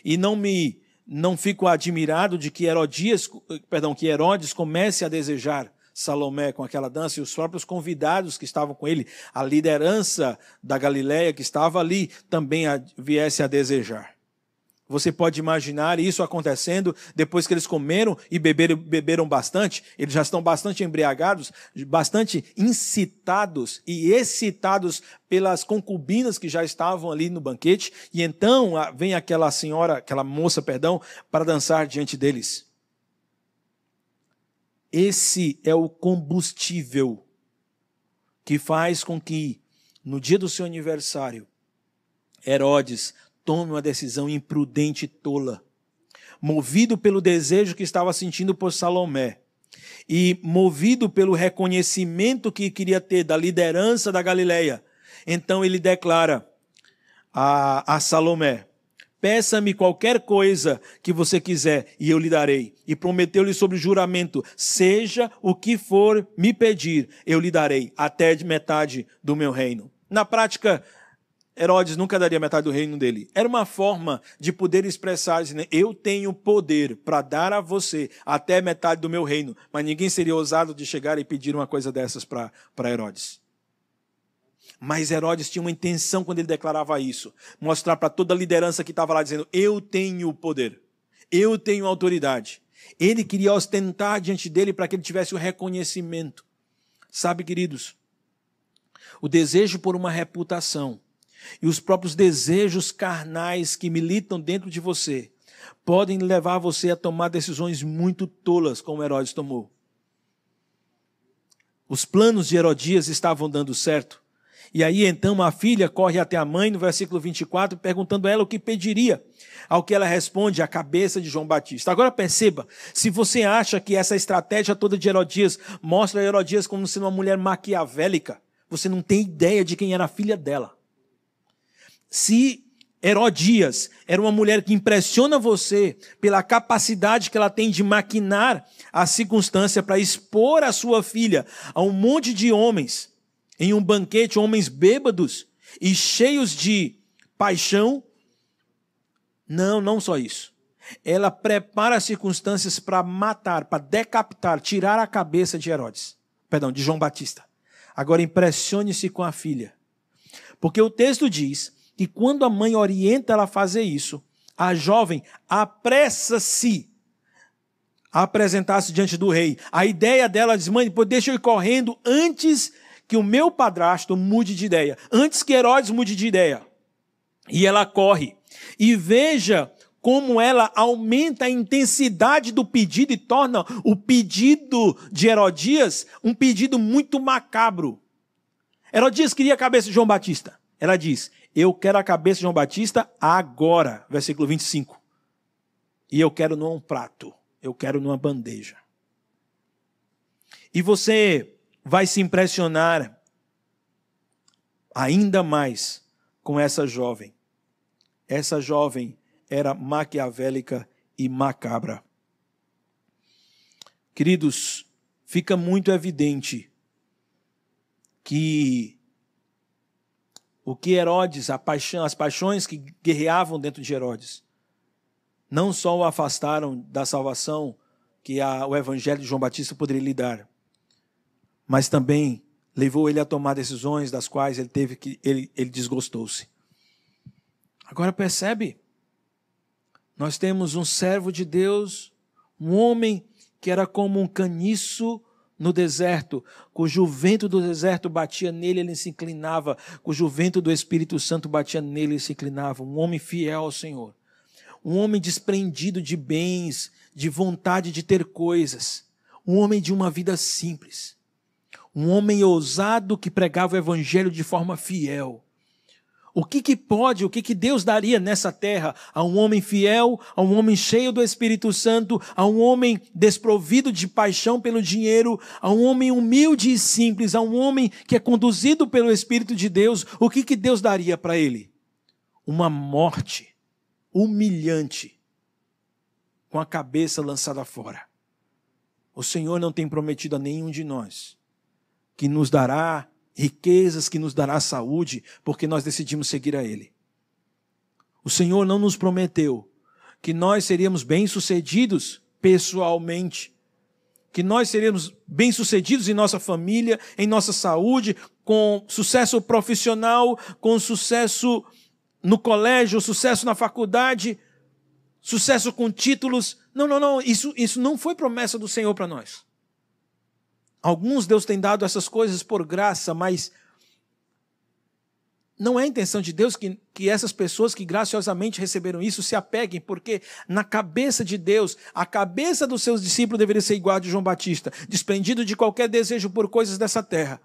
E não me não fico admirado de que Herodias, perdão, que Herodes comece a desejar Salomé com aquela dança e os próprios convidados que estavam com ele, a liderança da Galiléia que estava ali também a, viesse a desejar. Você pode imaginar isso acontecendo depois que eles comeram e beberam, beberam bastante, eles já estão bastante embriagados, bastante incitados e excitados pelas concubinas que já estavam ali no banquete, e então vem aquela senhora, aquela moça, perdão, para dançar diante deles. Esse é o combustível que faz com que, no dia do seu aniversário, Herodes tome uma decisão imprudente e tola, movido pelo desejo que estava sentindo por Salomé e movido pelo reconhecimento que queria ter da liderança da Galileia. Então ele declara a, a Salomé: Peça-me qualquer coisa que você quiser e eu lhe darei. E prometeu-lhe sobre juramento: seja o que for me pedir, eu lhe darei, até de metade do meu reino. Na prática, Herodes nunca daria metade do reino dele. Era uma forma de poder expressar, dizendo, eu tenho poder para dar a você até metade do meu reino. Mas ninguém seria ousado de chegar e pedir uma coisa dessas para Herodes. Mas Herodes tinha uma intenção quando ele declarava isso: mostrar para toda a liderança que estava lá dizendo: Eu tenho poder, eu tenho autoridade. Ele queria ostentar diante dele para que ele tivesse o reconhecimento. Sabe, queridos, o desejo por uma reputação e os próprios desejos carnais que militam dentro de você podem levar você a tomar decisões muito tolas, como Herodes tomou. Os planos de Herodias estavam dando certo. E aí então a filha corre até a mãe, no versículo 24, perguntando a ela o que pediria. Ao que ela responde, a cabeça de João Batista. Agora perceba, se você acha que essa estratégia toda de Herodias mostra Herodias como sendo uma mulher maquiavélica, você não tem ideia de quem era a filha dela. Se Herodias era uma mulher que impressiona você pela capacidade que ela tem de maquinar a circunstância para expor a sua filha a um monte de homens em um banquete, homens bêbados e cheios de paixão. Não, não só isso. Ela prepara as circunstâncias para matar, para decapitar, tirar a cabeça de Herodes. Perdão, de João Batista. Agora impressione-se com a filha. Porque o texto diz que quando a mãe orienta ela a fazer isso, a jovem apressa-se a apresentar-se diante do rei. A ideia dela diz: mãe, deixa eu ir correndo antes que o meu padrasto mude de ideia, antes que Herodes mude de ideia. E ela corre. E veja como ela aumenta a intensidade do pedido e torna o pedido de Herodias um pedido muito macabro. Herodias queria a cabeça de João Batista. Ela diz: Eu quero a cabeça de João Batista agora. Versículo 25. E eu quero num prato. Eu quero numa bandeja. E você vai se impressionar ainda mais com essa jovem. Essa jovem era maquiavélica e macabra. Queridos, fica muito evidente que o que Herodes, paixão, as paixões que guerreavam dentro de Herodes, não só o afastaram da salvação que a, o evangelho de João Batista poderia lhe dar, mas também levou ele a tomar decisões das quais ele teve que ele, ele desgostou-se. Agora percebe? Nós temos um servo de Deus, um homem que era como um caniço no deserto, cujo vento do deserto batia nele, ele se inclinava, cujo vento do Espírito Santo batia nele, ele se inclinava. Um homem fiel ao Senhor, um homem desprendido de bens, de vontade de ter coisas, um homem de uma vida simples, um homem ousado que pregava o Evangelho de forma fiel o que, que pode, o que, que Deus daria nessa terra a um homem fiel, a um homem cheio do Espírito Santo, a um homem desprovido de paixão pelo dinheiro, a um homem humilde e simples, a um homem que é conduzido pelo Espírito de Deus, o que, que Deus daria para ele? Uma morte humilhante, com a cabeça lançada fora. O Senhor não tem prometido a nenhum de nós que nos dará riquezas que nos dará saúde, porque nós decidimos seguir a Ele. O Senhor não nos prometeu que nós seríamos bem-sucedidos pessoalmente, que nós seríamos bem-sucedidos em nossa família, em nossa saúde, com sucesso profissional, com sucesso no colégio, sucesso na faculdade, sucesso com títulos. Não, não, não, isso, isso não foi promessa do Senhor para nós. Alguns Deus tem dado essas coisas por graça, mas não é a intenção de Deus que, que essas pessoas que graciosamente receberam isso se apeguem, porque na cabeça de Deus, a cabeça dos seus discípulos deveria ser igual a de João Batista, desprendido de qualquer desejo por coisas dessa terra.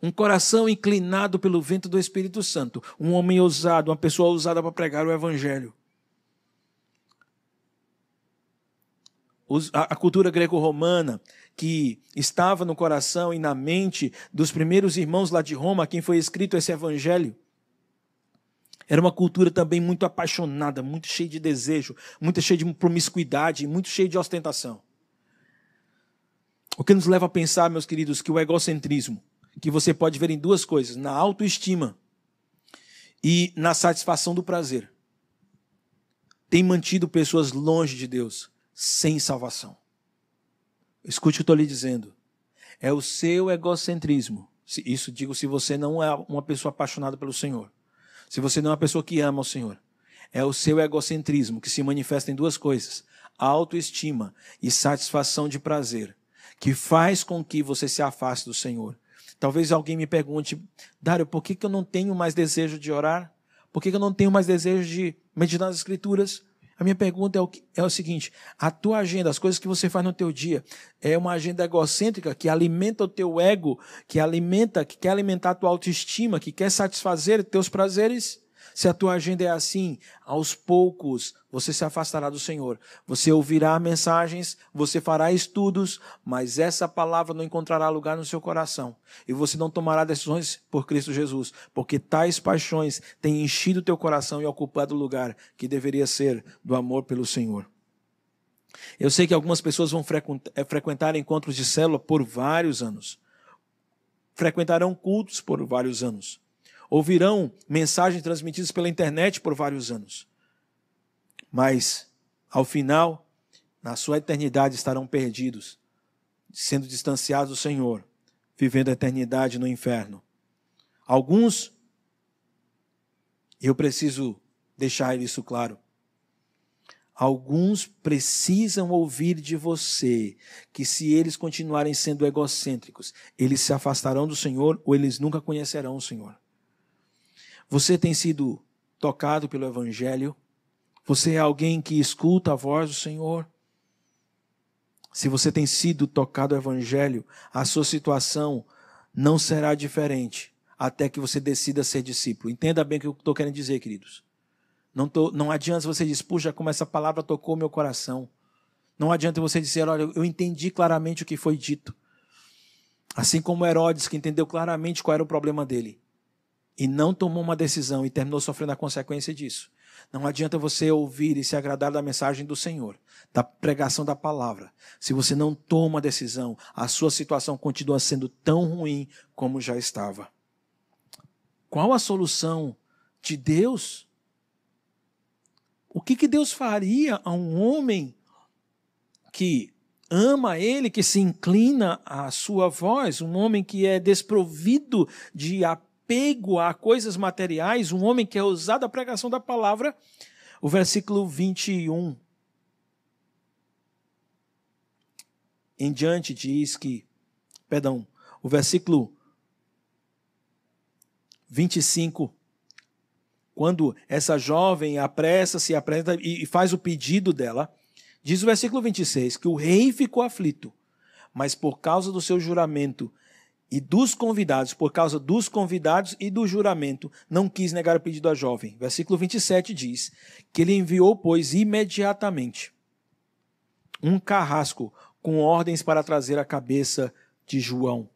Um coração inclinado pelo vento do Espírito Santo, um homem ousado, uma pessoa ousada para pregar o Evangelho. A cultura greco-romana que estava no coração e na mente dos primeiros irmãos lá de Roma, a quem foi escrito esse evangelho. Era uma cultura também muito apaixonada, muito cheia de desejo, muito cheia de promiscuidade, muito cheia de ostentação. O que nos leva a pensar, meus queridos, que o egocentrismo, que você pode ver em duas coisas, na autoestima e na satisfação do prazer, tem mantido pessoas longe de Deus, sem salvação. Escute o que estou lhe dizendo. É o seu egocentrismo Isso digo se você não é uma pessoa apaixonada pelo Senhor. Se você não é uma pessoa que ama o Senhor. É o seu egocentrismo que se manifesta em duas coisas: autoestima e satisfação de prazer, que faz com que você se afaste do Senhor. Talvez alguém me pergunte, Dário, por que, que eu não tenho mais desejo de orar? Por que, que eu não tenho mais desejo de meditar nas Escrituras? A minha pergunta é o, é o seguinte: a tua agenda, as coisas que você faz no teu dia, é uma agenda egocêntrica que alimenta o teu ego, que alimenta, que quer alimentar a tua autoestima, que quer satisfazer teus prazeres? Se a tua agenda é assim, aos poucos você se afastará do Senhor. Você ouvirá mensagens, você fará estudos, mas essa palavra não encontrará lugar no seu coração. E você não tomará decisões por Cristo Jesus, porque tais paixões têm enchido o teu coração e ocupado o lugar que deveria ser do amor pelo Senhor. Eu sei que algumas pessoas vão eh, frequentar encontros de célula por vários anos. Frequentarão cultos por vários anos ouvirão mensagens transmitidas pela internet por vários anos. Mas, ao final, na sua eternidade estarão perdidos, sendo distanciados do Senhor, vivendo a eternidade no inferno. Alguns, eu preciso deixar isso claro. Alguns precisam ouvir de você que, se eles continuarem sendo egocêntricos, eles se afastarão do Senhor ou eles nunca conhecerão o Senhor. Você tem sido tocado pelo Evangelho? Você é alguém que escuta a voz do Senhor? Se você tem sido tocado o Evangelho, a sua situação não será diferente até que você decida ser discípulo. Entenda bem o que eu estou querendo dizer, queridos. Não, tô, não adianta você dizer, puxa, como essa palavra tocou meu coração. Não adianta você dizer, olha, eu entendi claramente o que foi dito. Assim como Herodes, que entendeu claramente qual era o problema dele e não tomou uma decisão e terminou sofrendo a consequência disso. Não adianta você ouvir e se agradar da mensagem do Senhor, da pregação da palavra. Se você não toma decisão, a sua situação continua sendo tão ruim como já estava. Qual a solução de Deus? O que, que Deus faria a um homem que ama Ele, que se inclina à sua voz, um homem que é desprovido de apego a coisas materiais, um homem que é usado a pregação da palavra, o versículo 21 em diante diz que, perdão, o versículo 25, quando essa jovem apressa-se, apresenta e faz o pedido dela, diz o versículo 26 que o rei ficou aflito, mas por causa do seu juramento e dos convidados, por causa dos convidados e do juramento, não quis negar o pedido à jovem. Versículo 27 diz que ele enviou, pois, imediatamente um carrasco com ordens para trazer a cabeça de João.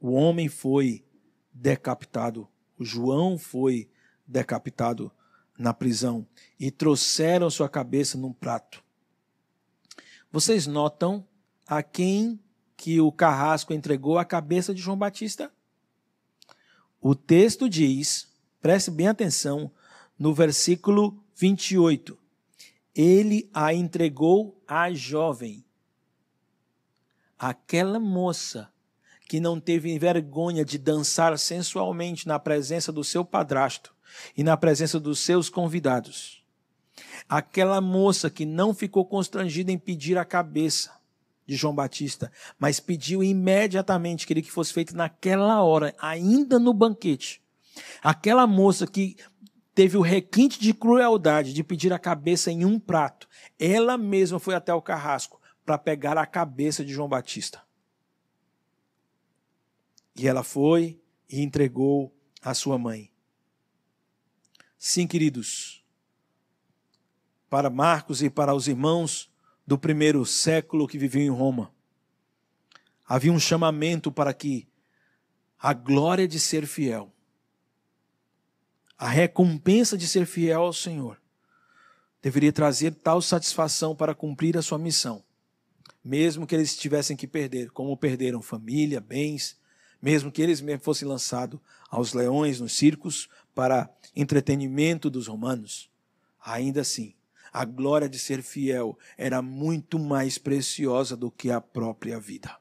O homem foi decapitado, o João foi decapitado na prisão e trouxeram sua cabeça num prato. Vocês notam a quem que o carrasco entregou a cabeça de João Batista? O texto diz, preste bem atenção, no versículo 28. Ele a entregou à jovem. Aquela moça que não teve vergonha de dançar sensualmente na presença do seu padrasto e na presença dos seus convidados. Aquela moça que não ficou constrangida em pedir a cabeça de João Batista, mas pediu imediatamente que ele que fosse feito naquela hora, ainda no banquete. Aquela moça que teve o requinte de crueldade de pedir a cabeça em um prato, ela mesma foi até o carrasco para pegar a cabeça de João Batista. E ela foi e entregou à sua mãe. Sim, queridos, para Marcos e para os irmãos, do primeiro século que viviam em Roma. Havia um chamamento para que a glória de ser fiel, a recompensa de ser fiel ao Senhor, deveria trazer tal satisfação para cumprir a sua missão, mesmo que eles tivessem que perder, como perderam família, bens, mesmo que eles mesmos fossem lançados aos leões nos circos para entretenimento dos romanos, ainda assim a glória de ser fiel era muito mais preciosa do que a própria vida.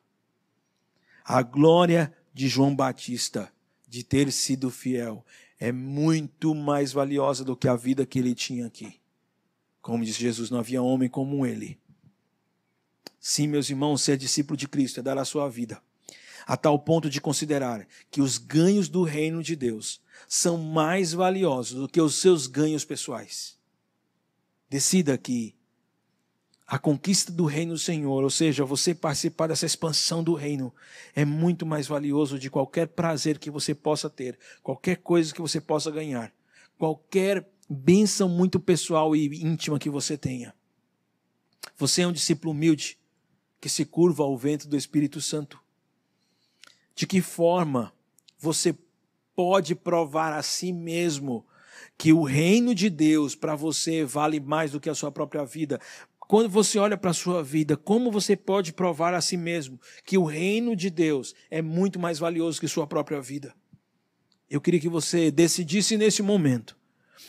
A glória de João Batista de ter sido fiel é muito mais valiosa do que a vida que ele tinha aqui. Como diz Jesus, não havia homem como ele. Sim, meus irmãos, ser discípulo de Cristo é dar a sua vida, a tal ponto de considerar que os ganhos do reino de Deus são mais valiosos do que os seus ganhos pessoais. Decida que a conquista do reino do Senhor, ou seja, você participar dessa expansão do reino, é muito mais valioso de qualquer prazer que você possa ter, qualquer coisa que você possa ganhar, qualquer bênção muito pessoal e íntima que você tenha. Você é um discípulo humilde que se curva ao vento do Espírito Santo. De que forma você pode provar a si mesmo que o reino de Deus para você vale mais do que a sua própria vida? Quando você olha para a sua vida, como você pode provar a si mesmo que o reino de Deus é muito mais valioso que sua própria vida? Eu queria que você decidisse nesse momento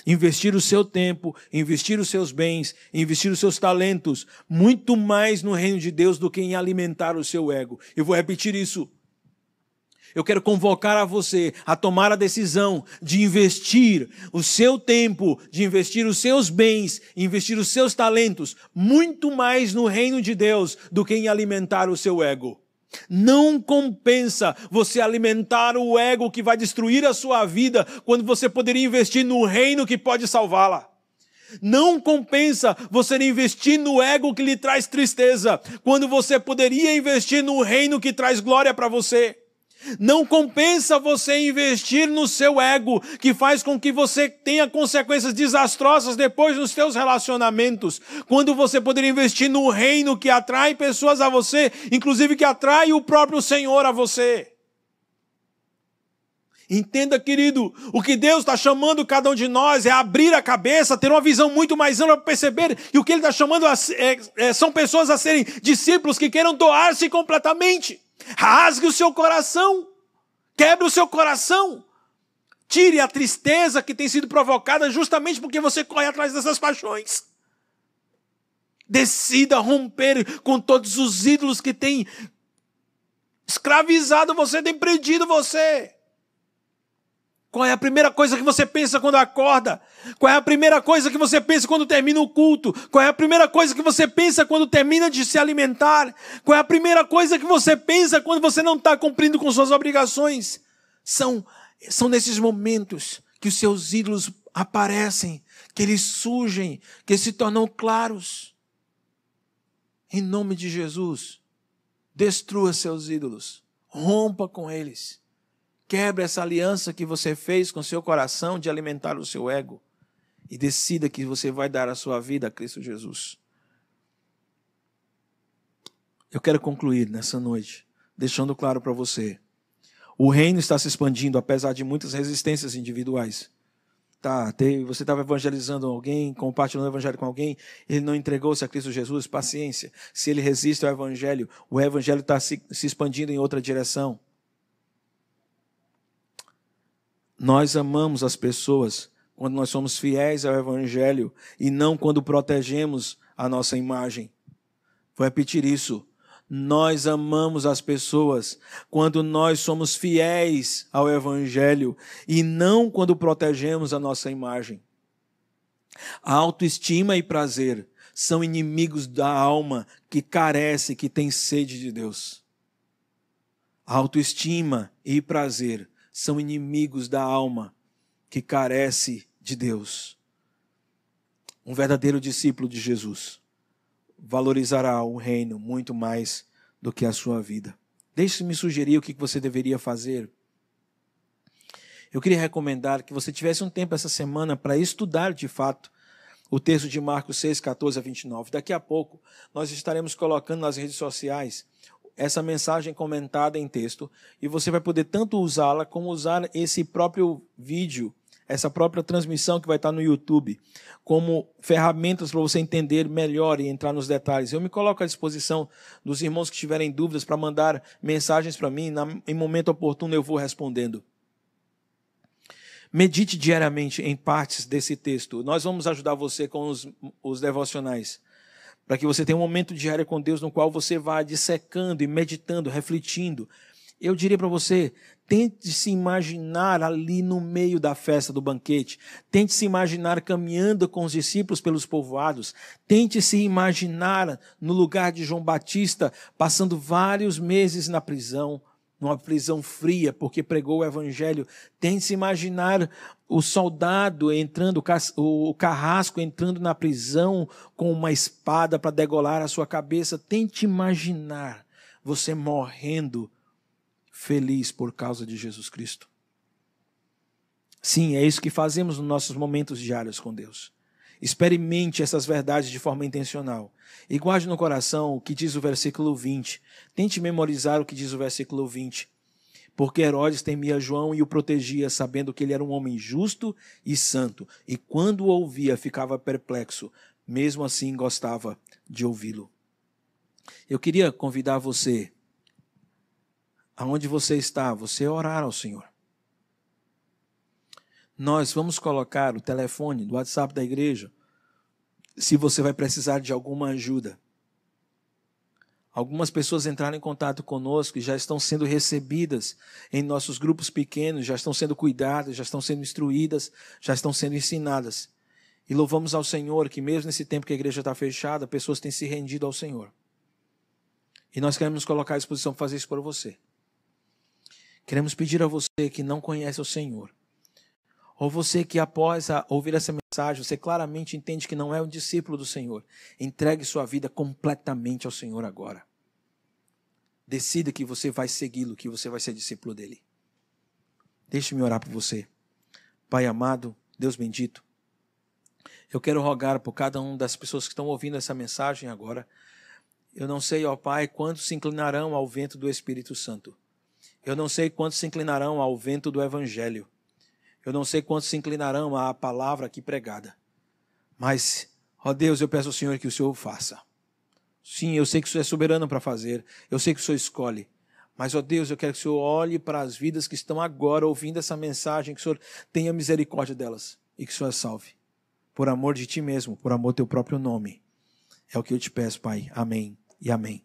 investir o seu tempo, investir os seus bens, investir os seus talentos, muito mais no reino de Deus do que em alimentar o seu ego. Eu vou repetir isso. Eu quero convocar a você a tomar a decisão de investir o seu tempo, de investir os seus bens, investir os seus talentos, muito mais no reino de Deus do que em alimentar o seu ego. Não compensa você alimentar o ego que vai destruir a sua vida quando você poderia investir no reino que pode salvá-la. Não compensa você investir no ego que lhe traz tristeza, quando você poderia investir no reino que traz glória para você. Não compensa você investir no seu ego, que faz com que você tenha consequências desastrosas depois nos seus relacionamentos, quando você poderia investir no reino que atrai pessoas a você, inclusive que atrai o próprio Senhor a você. Entenda, querido, o que Deus está chamando cada um de nós é abrir a cabeça, ter uma visão muito mais ampla para perceber, e o que Ele está chamando é, é, são pessoas a serem discípulos que queiram doar-se completamente. Rasgue o seu coração. Quebre o seu coração. Tire a tristeza que tem sido provocada justamente porque você corre atrás dessas paixões. Decida romper com todos os ídolos que têm escravizado você, têm prendido você. Qual é a primeira coisa que você pensa quando acorda? Qual é a primeira coisa que você pensa quando termina o culto? Qual é a primeira coisa que você pensa quando termina de se alimentar? Qual é a primeira coisa que você pensa quando você não está cumprindo com suas obrigações? São, são nesses momentos que os seus ídolos aparecem, que eles surgem, que se tornam claros. Em nome de Jesus, destrua seus ídolos, rompa com eles Quebre essa aliança que você fez com seu coração de alimentar o seu ego e decida que você vai dar a sua vida a Cristo Jesus. Eu quero concluir nessa noite, deixando claro para você: o reino está se expandindo apesar de muitas resistências individuais. Tá, você estava evangelizando alguém, compartilhando o evangelho com alguém, ele não entregou-se a Cristo Jesus, paciência. Se ele resiste ao evangelho, o evangelho está se, se expandindo em outra direção. Nós amamos as pessoas quando nós somos fiéis ao Evangelho e não quando protegemos a nossa imagem. Vou repetir isso. Nós amamos as pessoas quando nós somos fiéis ao Evangelho e não quando protegemos a nossa imagem. A autoestima e prazer são inimigos da alma que carece, que tem sede de Deus. A autoestima e prazer são inimigos da alma que carece de Deus. Um verdadeiro discípulo de Jesus valorizará o reino muito mais do que a sua vida. Deixe-me sugerir o que você deveria fazer. Eu queria recomendar que você tivesse um tempo essa semana para estudar de fato o texto de Marcos 6, 14 a 29. Daqui a pouco nós estaremos colocando nas redes sociais essa mensagem comentada em texto e você vai poder tanto usá-la como usar esse próprio vídeo, essa própria transmissão que vai estar no YouTube, como ferramentas para você entender melhor e entrar nos detalhes. Eu me coloco à disposição dos irmãos que tiverem dúvidas para mandar mensagens para mim, em momento oportuno eu vou respondendo. Medite diariamente em partes desse texto. Nós vamos ajudar você com os, os devocionais para que você tenha um momento diário com Deus no qual você vá dissecando e meditando, refletindo. Eu diria para você, tente se imaginar ali no meio da festa do banquete. Tente se imaginar caminhando com os discípulos pelos povoados. Tente se imaginar no lugar de João Batista, passando vários meses na prisão, numa prisão fria, porque pregou o evangelho. Tente se imaginar o soldado entrando, o carrasco entrando na prisão com uma espada para degolar a sua cabeça. Tente imaginar você morrendo feliz por causa de Jesus Cristo. Sim, é isso que fazemos nos nossos momentos diários com Deus. Experimente essas verdades de forma intencional. E guarde no coração o que diz o versículo 20. Tente memorizar o que diz o versículo 20. Porque Herodes temia João e o protegia, sabendo que ele era um homem justo e santo. E quando o ouvia, ficava perplexo. Mesmo assim, gostava de ouvi-lo. Eu queria convidar você, aonde você está, você orar ao Senhor. Nós vamos colocar o telefone do WhatsApp da igreja, se você vai precisar de alguma ajuda. Algumas pessoas entraram em contato conosco e já estão sendo recebidas em nossos grupos pequenos, já estão sendo cuidadas, já estão sendo instruídas, já estão sendo ensinadas. E louvamos ao Senhor que, mesmo nesse tempo que a igreja está fechada, pessoas têm se rendido ao Senhor. E nós queremos colocar à disposição para fazer isso por você. Queremos pedir a você que não conhece o Senhor, ou você que após ouvir essa mensagem, você claramente entende que não é um discípulo do Senhor, entregue sua vida completamente ao Senhor agora. Decida que você vai segui-lo, que você vai ser discípulo dele. Deixe-me orar por você. Pai amado, Deus bendito, eu quero rogar por cada uma das pessoas que estão ouvindo essa mensagem agora. Eu não sei, ó Pai, quantos se inclinarão ao vento do Espírito Santo. Eu não sei quantos se inclinarão ao vento do Evangelho. Eu não sei quantos se inclinarão à palavra aqui pregada. Mas, ó Deus, eu peço ao Senhor que o Senhor faça. Sim, eu sei que o Senhor é soberano para fazer. Eu sei que o Senhor escolhe. Mas, ó Deus, eu quero que o Senhor olhe para as vidas que estão agora ouvindo essa mensagem, que o Senhor tenha misericórdia delas e que o Senhor salve. Por amor de Ti mesmo, por amor do Teu próprio nome. É o que eu te peço, Pai. Amém e amém.